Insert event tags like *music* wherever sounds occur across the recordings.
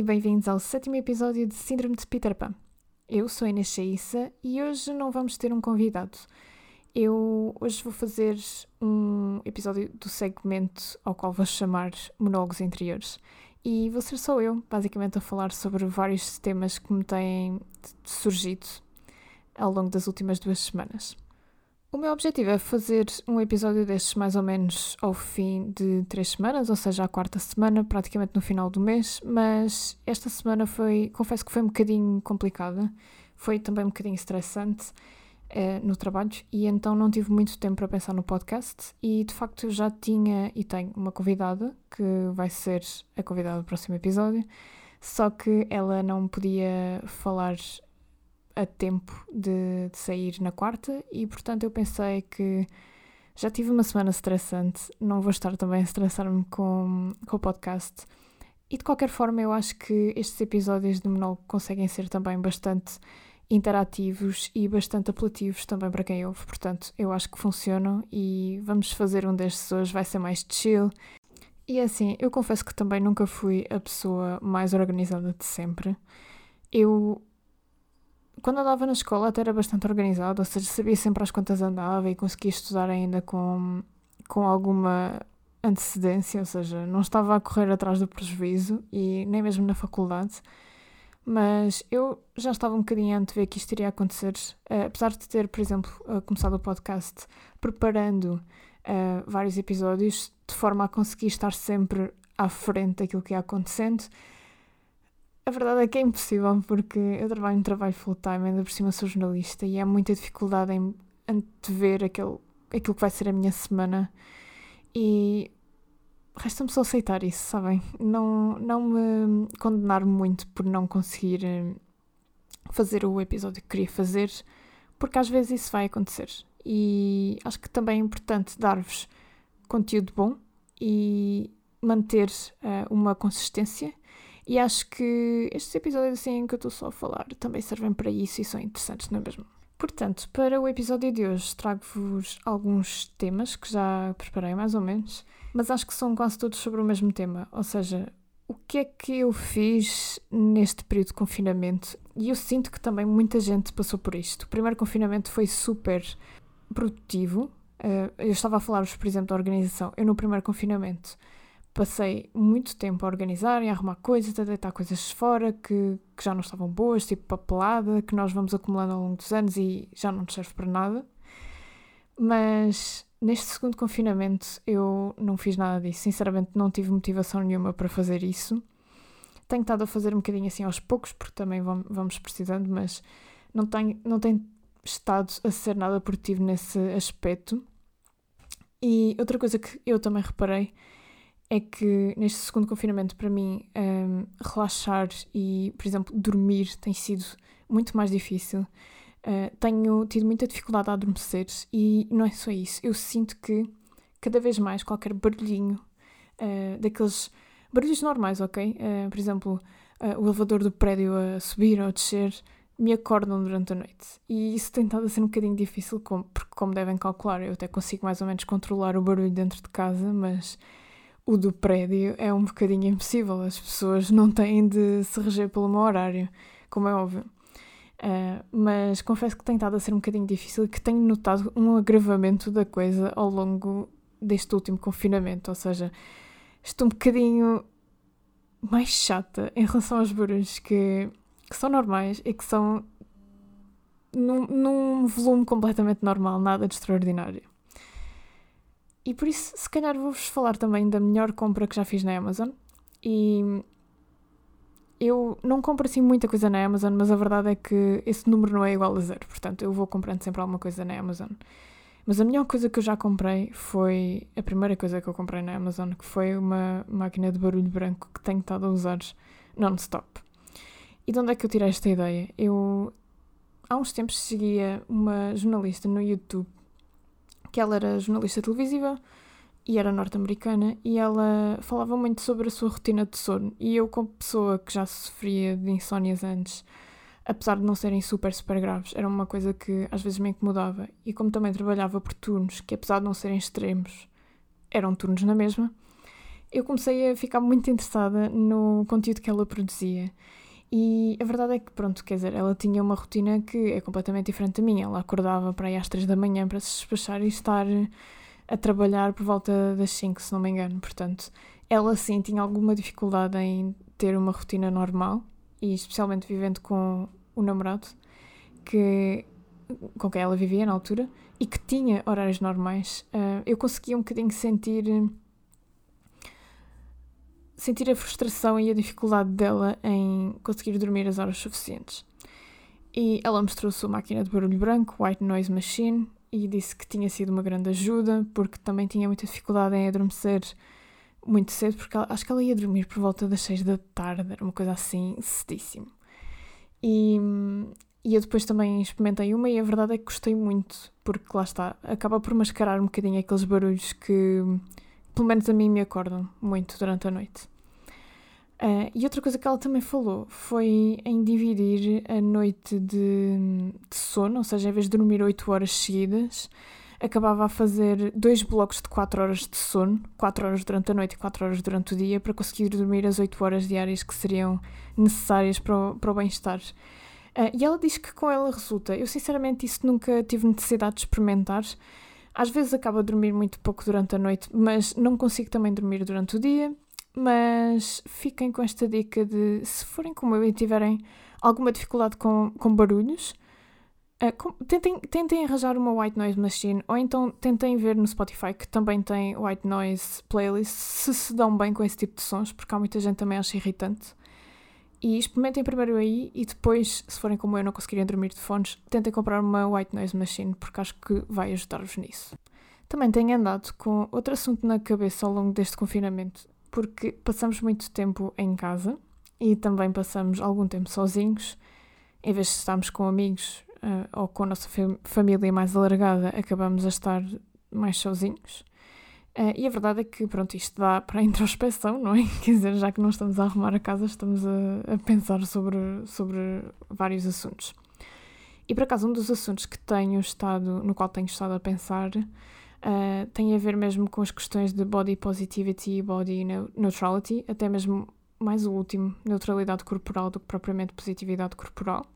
e bem-vindos ao sétimo episódio de Síndrome de Peter Pan. Eu sou a Inês Chaissa e hoje não vamos ter um convidado. Eu hoje vou fazer um episódio do segmento ao qual vou chamar Monólogos Interiores. E vou ser só eu, basicamente, a falar sobre vários temas que me têm surgido ao longo das últimas duas semanas. O meu objetivo é fazer um episódio destes mais ou menos ao fim de três semanas, ou seja, à quarta semana, praticamente no final do mês, mas esta semana foi, confesso que foi um bocadinho complicada, foi também um bocadinho estressante eh, no trabalho e então não tive muito tempo para pensar no podcast e de facto já tinha e tenho uma convidada que vai ser a convidada do próximo episódio, só que ela não podia falar a tempo de, de, sair na quarta e, portanto, eu pensei que já tive uma semana estressante, não vou estar também a estressar-me com, com o podcast. E de qualquer forma, eu acho que estes episódios de monólogo conseguem ser também bastante interativos e bastante apelativos também para quem ouve. Portanto, eu acho que funcionam e vamos fazer um destes hoje, vai ser mais chill. E assim, eu confesso que também nunca fui a pessoa mais organizada de sempre. Eu quando andava na escola até era bastante organizado, ou seja, sabia sempre às quantas andava e conseguia estudar ainda com, com alguma antecedência, ou seja, não estava a correr atrás do prejuízo e nem mesmo na faculdade. Mas eu já estava um bocadinho de ver que isto iria acontecer, uh, apesar de ter, por exemplo, uh, começado o podcast preparando uh, vários episódios de forma a conseguir estar sempre à frente daquilo que ia acontecendo a verdade é que é impossível porque eu trabalho um trabalho full-time, ainda por cima sou jornalista e há muita dificuldade em antever aquele, aquilo que vai ser a minha semana e resta-me só aceitar isso, sabem? Não, não me condenar muito por não conseguir eh, fazer o episódio que queria fazer, porque às vezes isso vai acontecer. E acho que também é importante dar-vos conteúdo bom e manter uh, uma consistência e acho que estes episódios assim que eu estou só a falar também servem para isso e são interessantes, não é mesmo? Portanto, para o episódio de hoje trago-vos alguns temas que já preparei mais ou menos, mas acho que são quase todos sobre o mesmo tema, ou seja, o que é que eu fiz neste período de confinamento? E eu sinto que também muita gente passou por isto. O primeiro confinamento foi super produtivo. Eh, eu estava a falar-vos, por exemplo, da organização. Eu no primeiro confinamento passei muito tempo a organizar e a arrumar coisas, a deitar coisas fora que, que já não estavam boas, tipo papelada, que nós vamos acumulando ao longo dos anos e já não nos serve para nada. Mas neste segundo confinamento eu não fiz nada disso. Sinceramente, não tive motivação nenhuma para fazer isso. Tenho estado a fazer um bocadinho assim aos poucos, porque também vamos precisando, mas não tenho, não tenho estado a ser nada produtivo nesse aspecto. E outra coisa que eu também reparei é que neste segundo confinamento, para mim, um, relaxar e, por exemplo, dormir tem sido muito mais difícil. Uh, tenho tido muita dificuldade a adormecer e não é só isso. Eu sinto que cada vez mais qualquer barulhinho, uh, daqueles barulhos normais, ok? Uh, por exemplo, o elevador do prédio a subir ou a descer, me acordam durante a noite. E isso tem estado a ser um bocadinho difícil, porque, como devem calcular, eu até consigo mais ou menos controlar o barulho dentro de casa, mas o do prédio é um bocadinho impossível. As pessoas não têm de se reger pelo meu horário, como é óbvio. Uh, mas confesso que tem estado a ser um bocadinho difícil e que tenho notado um agravamento da coisa ao longo deste último confinamento. Ou seja, estou um bocadinho mais chata em relação aos barulhos que, que são normais e que são num, num volume completamente normal, nada de extraordinário. E por isso, se calhar, vou-vos falar também da melhor compra que já fiz na Amazon. E eu não compro assim muita coisa na Amazon, mas a verdade é que esse número não é igual a zero. Portanto, eu vou comprando sempre alguma coisa na Amazon. Mas a melhor coisa que eu já comprei foi a primeira coisa que eu comprei na Amazon, que foi uma máquina de barulho branco que tenho estado a usar non-stop. E de onde é que eu tirei esta ideia? Eu há uns tempos seguia uma jornalista no YouTube que ela era jornalista televisiva e era norte-americana e ela falava muito sobre a sua rotina de sono. E eu, como pessoa que já sofria de insónias antes, apesar de não serem super, super graves, era uma coisa que às vezes me incomodava. E como também trabalhava por turnos, que apesar de não serem extremos, eram turnos na mesma, eu comecei a ficar muito interessada no conteúdo que ela produzia. E a verdade é que, pronto, quer dizer, ela tinha uma rotina que é completamente diferente da minha. Ela acordava para ir às três da manhã para se despachar e estar a trabalhar por volta das 5, se não me engano. Portanto, ela sim tinha alguma dificuldade em ter uma rotina normal e especialmente vivendo com o namorado que com quem ela vivia na altura e que tinha horários normais, uh, eu conseguia um bocadinho sentir sentir a frustração e a dificuldade dela em conseguir dormir as horas suficientes. E ela mostrou sua máquina de barulho branco, White Noise Machine, e disse que tinha sido uma grande ajuda, porque também tinha muita dificuldade em adormecer muito cedo, porque ela, acho que ela ia dormir por volta das 6 da tarde, era uma coisa assim cedíssimo. E, e eu depois também experimentei uma e a verdade é que gostei muito, porque lá está, acaba por mascarar um bocadinho aqueles barulhos que, pelo menos a mim, me acordam muito durante a noite. Uh, e outra coisa que ela também falou foi em dividir a noite de, de sono, ou seja, em vez de dormir 8 horas seguidas, acabava a fazer dois blocos de 4 horas de sono, 4 horas durante a noite e 4 horas durante o dia, para conseguir dormir as 8 horas diárias que seriam necessárias para o, para o bem-estar. Uh, e ela diz que com ela resulta. Eu, sinceramente, isso nunca tive necessidade de experimentar. Às vezes acabo a dormir muito pouco durante a noite, mas não consigo também dormir durante o dia. Mas fiquem com esta dica de se forem como eu e tiverem alguma dificuldade com, com barulhos, uh, com, tentem, tentem arranjar uma white noise machine ou então tentem ver no Spotify que também tem white noise playlist se se dão bem com esse tipo de sons, porque há muita gente também acha irritante. E experimentem primeiro aí e depois, se forem como eu não conseguirem dormir de fones, tentem comprar uma white noise machine, porque acho que vai ajudar-vos nisso. Também tenho andado com outro assunto na cabeça ao longo deste confinamento, porque passamos muito tempo em casa e também passamos algum tempo sozinhos. Em vez de estarmos com amigos uh, ou com a nossa família mais alargada, acabamos a estar mais sozinhos. Uh, e a verdade é que, pronto, isto dá para a *laughs* introspeção, não é? Quer dizer, já que não estamos a arrumar a casa, estamos a, a pensar sobre, sobre vários assuntos. E por acaso, um dos assuntos que tenho estado, no qual tenho estado a pensar uh, tem a ver mesmo com as questões de body positivity e body neutrality, até mesmo mais o último, neutralidade corporal, do que propriamente positividade corporal.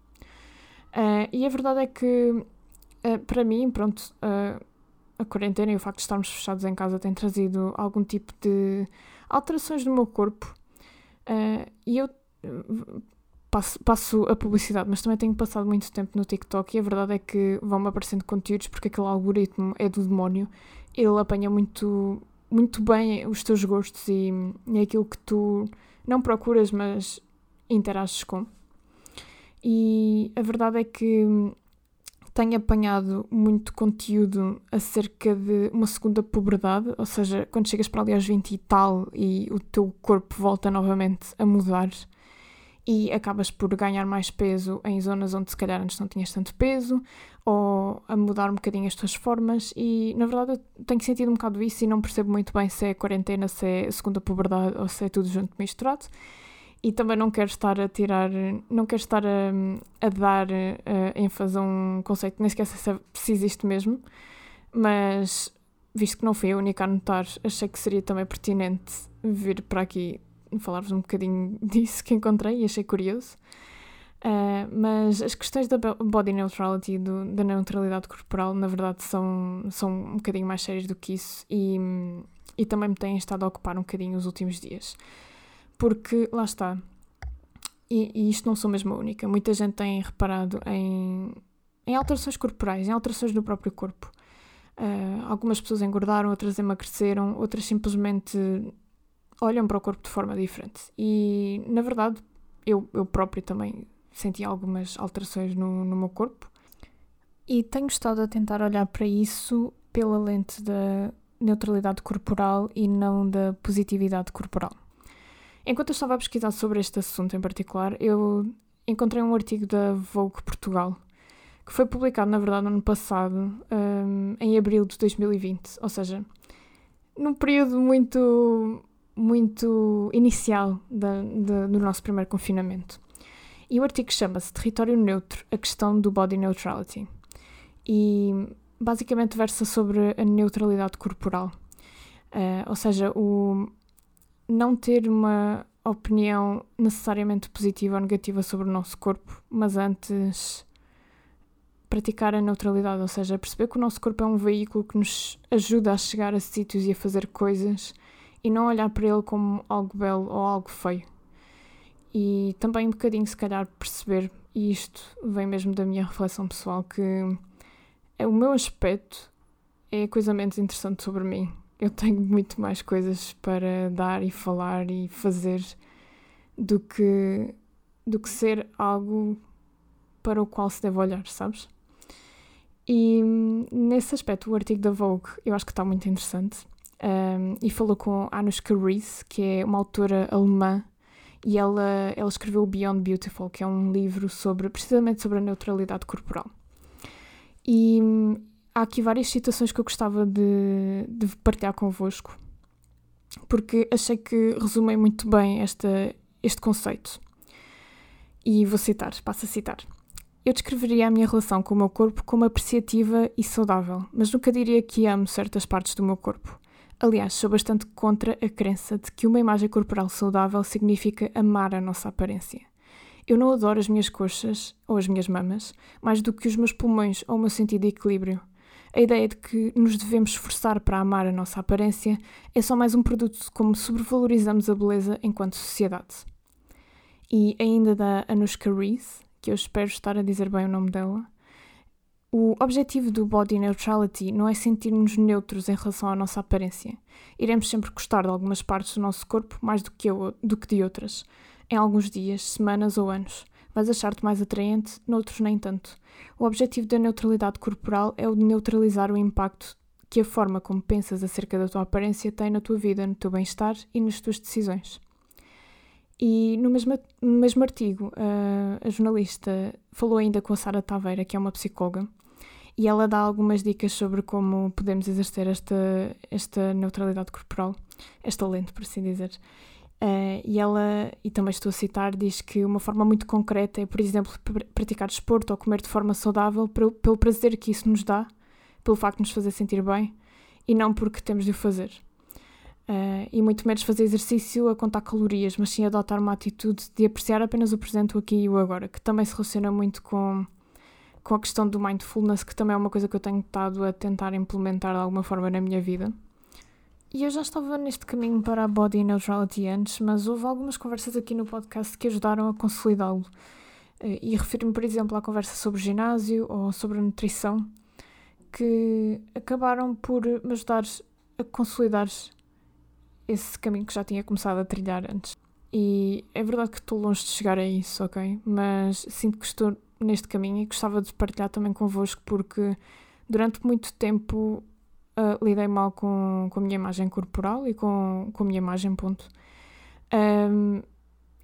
Uh, e a verdade é que, para mim, pronto, a quarentena e o facto de estarmos fechados em casa tem trazido algum tipo de alterações no meu corpo. e eu passo, passo a publicidade, mas também tenho passado muito tempo no TikTok e a verdade é que vão-me aparecendo conteúdos porque aquele algoritmo é do demónio. Ele apanha muito, muito bem os teus gostos e, e aquilo que tu não procuras, mas interages com. E a verdade é que tenho apanhado muito conteúdo acerca de uma segunda puberdade, ou seja, quando chegas para ali aos 20 e tal e o teu corpo volta novamente a mudar e acabas por ganhar mais peso em zonas onde se calhar antes não tinhas tanto peso ou a mudar um bocadinho as tuas formas e na verdade eu tenho sentido um bocado isso e não percebo muito bem se é quarentena, se é segunda puberdade ou se é tudo junto misturado e também não quero estar a tirar, não quero estar a, a dar a ênfase a um conceito, nem sequer é, se existe mesmo, mas visto que não fui a única a notar, achei que seria também pertinente vir para aqui falar-vos um bocadinho *laughs* disso que encontrei e achei curioso. Uh, mas as questões da body neutrality, da neutralidade corporal, na verdade, são, são um bocadinho mais sérias do que isso e, e também me têm estado a ocupar um bocadinho os últimos dias. Porque, lá está, e, e isto não sou mesmo a única, muita gente tem reparado em, em alterações corporais, em alterações no próprio corpo. Uh, algumas pessoas engordaram, outras emagreceram, outras simplesmente olham para o corpo de forma diferente. E, na verdade, eu, eu própria também senti algumas alterações no, no meu corpo. E tenho estado a tentar olhar para isso pela lente da neutralidade corporal e não da positividade corporal. Enquanto eu estava a pesquisar sobre este assunto em particular, eu encontrei um artigo da Vogue Portugal, que foi publicado, na verdade, no ano passado, um, em abril de 2020, ou seja, num período muito muito inicial da, da, do nosso primeiro confinamento. E o artigo chama-se Território Neutro, a questão do body neutrality. E basicamente versa sobre a neutralidade corporal. Uh, ou seja, o, não ter uma opinião necessariamente positiva ou negativa sobre o nosso corpo, mas antes praticar a neutralidade, ou seja, perceber que o nosso corpo é um veículo que nos ajuda a chegar a sítios e a fazer coisas e não olhar para ele como algo belo ou algo feio. E também um bocadinho, se calhar, perceber, e isto vem mesmo da minha reflexão pessoal, que é o meu aspecto é a coisa menos interessante sobre mim eu tenho muito mais coisas para dar e falar e fazer do que, do que ser algo para o qual se deve olhar, sabes? E nesse aspecto, o artigo da Vogue eu acho que está muito interessante. Um, e falou com Anushka Rees, que é uma autora alemã, e ela, ela escreveu Beyond Beautiful, que é um livro sobre precisamente sobre a neutralidade corporal. E há aqui várias citações que eu gostava de, de partilhar convosco, porque achei que resumem muito bem esta, este conceito. E vou citar, passo a citar. Eu descreveria a minha relação com o meu corpo como apreciativa e saudável, mas nunca diria que amo certas partes do meu corpo. Aliás, sou bastante contra a crença de que uma imagem corporal saudável significa amar a nossa aparência. Eu não adoro as minhas coxas ou as minhas mamas mais do que os meus pulmões ou o meu sentido de equilíbrio. A ideia de que nos devemos esforçar para amar a nossa aparência é só mais um produto de como sobrevalorizamos a beleza enquanto sociedade. E ainda da Anushka Rees, que eu espero estar a dizer bem o nome dela, o objetivo do body neutrality não é sentirmos neutros em relação à nossa aparência. Iremos sempre gostar de algumas partes do nosso corpo mais do que, eu, do que de outras, em alguns dias, semanas ou anos. Vais achar-te mais atraente, noutros nem tanto. O objetivo da neutralidade corporal é o de neutralizar o impacto que a forma como pensas acerca da tua aparência tem na tua vida, no teu bem-estar e nas tuas decisões. E no mesmo, no mesmo artigo, a, a jornalista falou ainda com a Sara Taveira, que é uma psicóloga, e ela dá algumas dicas sobre como podemos exercer esta, esta neutralidade corporal, esta lente, por assim dizer. Uh, e ela, e também estou a citar, diz que uma forma muito concreta é, por exemplo, pr praticar desporto ou comer de forma saudável pelo, prazer que isso nos dá, pelo facto de nos fazer sentir bem e não porque temos de o fazer. Uh, e muito menos fazer exercício a contar calorias, mas sim adotar uma atitude de apreciar apenas o presente, o aqui e o agora, que também se relaciona muito com, com a questão do mindfulness, que também é uma coisa que eu tenho estado a tentar implementar de alguma forma na minha vida. E eu já estava neste caminho para a body neutrality antes, mas houve algumas conversas aqui no podcast que ajudaram a consolidá-lo. Eh, e refiro-me, por exemplo, à conversa sobre ginásio ou sobre nutrição, que acabaram por me ajudar a consolidar esse caminho que já tinha começado a trilhar antes. E é verdade que estou longe de chegar a isso, ok? Mas sinto que estou neste caminho e gostava de partilhar também convosco porque durante muito tempo uh, lidei mal com, com a minha imagem corporal e com, com a minha imagem, ponto. Um,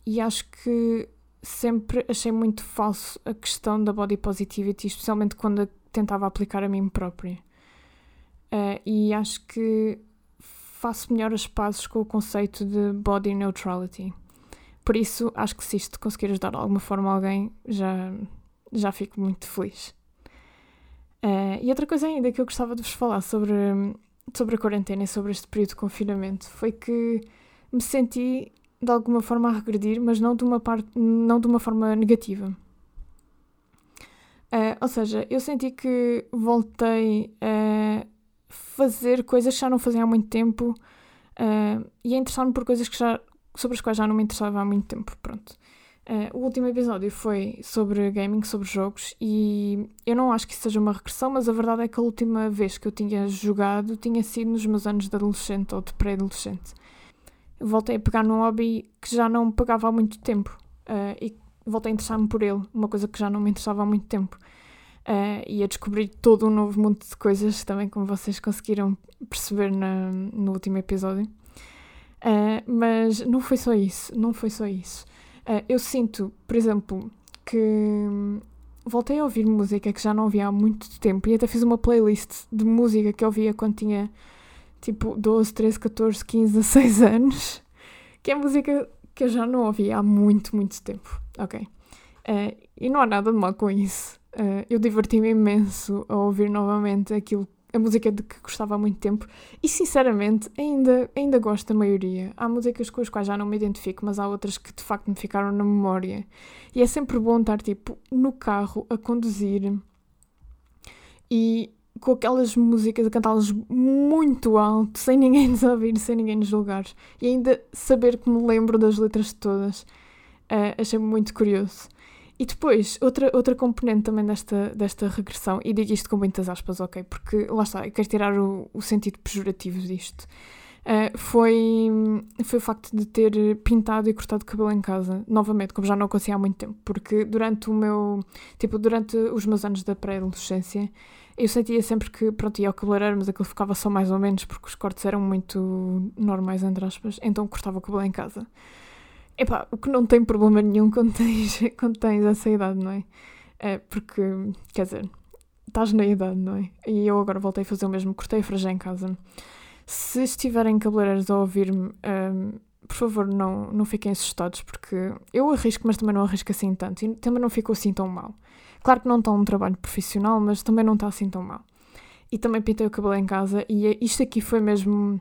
e acho que sempre achei muito falso a questão da body positivity, especialmente quando a tentava aplicar a mim própria. Uh, e acho que faço melhor as pazes com o conceito de body neutrality. Por isso, acho que se isto conseguir ajudar de alguma forma alguém, já, já fico muito feliz. Uh, e outra coisa ainda que eu gostava de vos falar sobre, sobre a quarentena e sobre este período de confinamento foi que me senti de alguma forma a regredir, mas não de uma, parte, não de uma forma negativa. Uh, ou seja, eu senti que voltei a fazer coisas que já não fazia há muito tempo uh, e a interessar-me por coisas que já, sobre as quais já não me interessava há muito tempo. Pronto. Uh, o último episódio foi sobre gaming, sobre jogos, e eu não acho que isso seja uma regressão, mas a verdade é que a última vez que eu tinha jogado tinha sido nos meus anos de adolescente ou de pré-adolescente. Voltei a pegar num hobby que já não me pegava há muito tempo uh, e voltei a interessar-me por ele, uma coisa que já não me interessava há muito tempo. Uh, e a descobrir todo um novo mundo de coisas, também como vocês conseguiram perceber na, no último episódio. mas não foi só isso, não foi só isso. Uh, eu sinto, por exemplo, que voltei a ouvir música que já não ouvia há muito tempo e até fiz uma playlist de música que eu ouvia quando tinha tipo 12, 13, 14, 15, 16 anos, que é música que eu já não ouvia há muito, muito tempo. Ok. Uh, e não há nada de mal com isso. Uh, eu diverti-me imenso a ouvir novamente aquilo a música de que gostava há muito tempo e sinceramente ainda, ainda gosto da maioria. Há músicas com as quais já não me identifico, mas há outras que de facto me ficaram na memória. E é sempre bom estar tipo no carro a conduzir e com aquelas músicas a cantá-las muito alto, sem ninguém nos ouvir, sem ninguém nos julgar. E ainda saber que me lembro das letras todas. Uh, achei muito curioso. E depois, outra, outra componente também desta, desta regressão, e digo isto com muitas aspas, ok? Porque lá está, eu quero tirar o, o sentido pejorativo disto. Uh, foi, foi o facto de ter pintado e cortado cabelo em casa, novamente, como já não acontecia há muito tempo, porque durante o meu, tipo, durante os meus anos da pré-adolescência, eu sentia sempre que, pronto, ia ao cabeleireiro, mas aquilo ficava só mais ou menos, porque os cortes eram muito normais, entre aspas, então cortava o cabelo em casa. Epá, o que não tem problema nenhum quando *laughs* tens, quando tens essa idade, não é? é? Porque, quer dizer, estás na idade, não é? E eu agora voltei a fazer o mesmo, cortei a franja em casa. Se estiverem cabeleireiros a ouvir-me, um, por favor, não, não fiquem assustados, porque eu arrisco, mas também não arrisco assim tanto. E também não ficou assim tão mal. Claro que não está um trabalho profissional, mas também não está assim tão mal. E também pintei o cabelo em casa, e é, isto aqui foi mesmo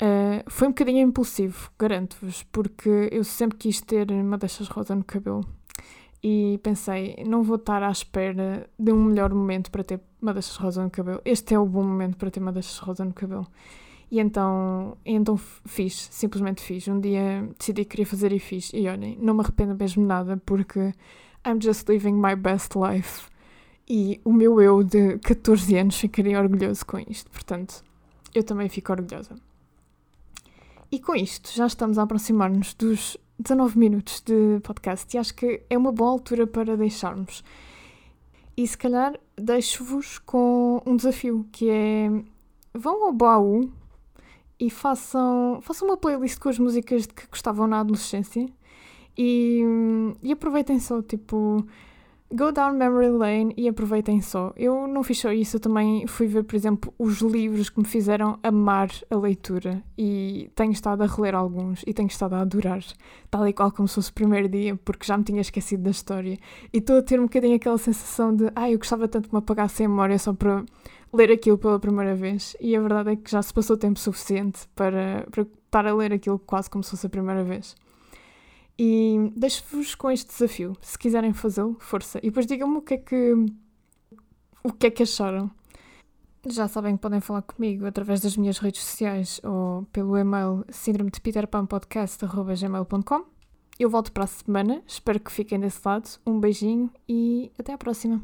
Uh, foi um bocadinho impulsivo, garanto-vos, porque eu sempre quis ter madeixas rosa no cabelo e pensei, não vou estar à espera de um melhor momento para ter madeixas rosa no cabelo. Este é o bom momento para ter madeixas rosa no cabelo. E então, então fiz, simplesmente fiz. Um dia decidi que queria fazer e fiz. E olhem, não me arrependo mesmo nada porque I'm just living my best life. E o meu eu de 14 anos ficaria orgulhoso com isto. Portanto, eu também fico orgulhosa. E com isto, já estamos a aproximar-nos dos 19 minutos de podcast e acho que é uma boa altura para deixarmos. E se calhar deixo-vos com um desafio, que é vão ao baú e façam, façam uma playlist com as músicas de que gostavam na adolescência e, e aproveitem só, tipo, Go down memory lane e aproveitem só. Eu não fiz só isso, eu também fui ver, por exemplo, os livros que me fizeram amar a leitura e tenho estado a reler alguns e tenho estado a adorar, tal e qual como se fosse o primeiro dia, porque já me tinha esquecido da história. E estou a ter um bocadinho aquela sensação de, ai, ah, eu gostava tanto que me apagasse a memória só para ler aquilo pela primeira vez. E a verdade é que já se passou tempo suficiente para, para estar a ler aquilo quase como se fosse a primeira vez. E deixo-vos com este desafio. Se quiserem fazê-lo, força. E depois digam-me o que é que. o que é que acharam. Já sabem que podem falar comigo através das minhas redes sociais ou pelo e-mail síndrome de peterpanpodcast.gmail.com. Eu volto para a semana, espero que fiquem desse lado. Um beijinho e até à próxima.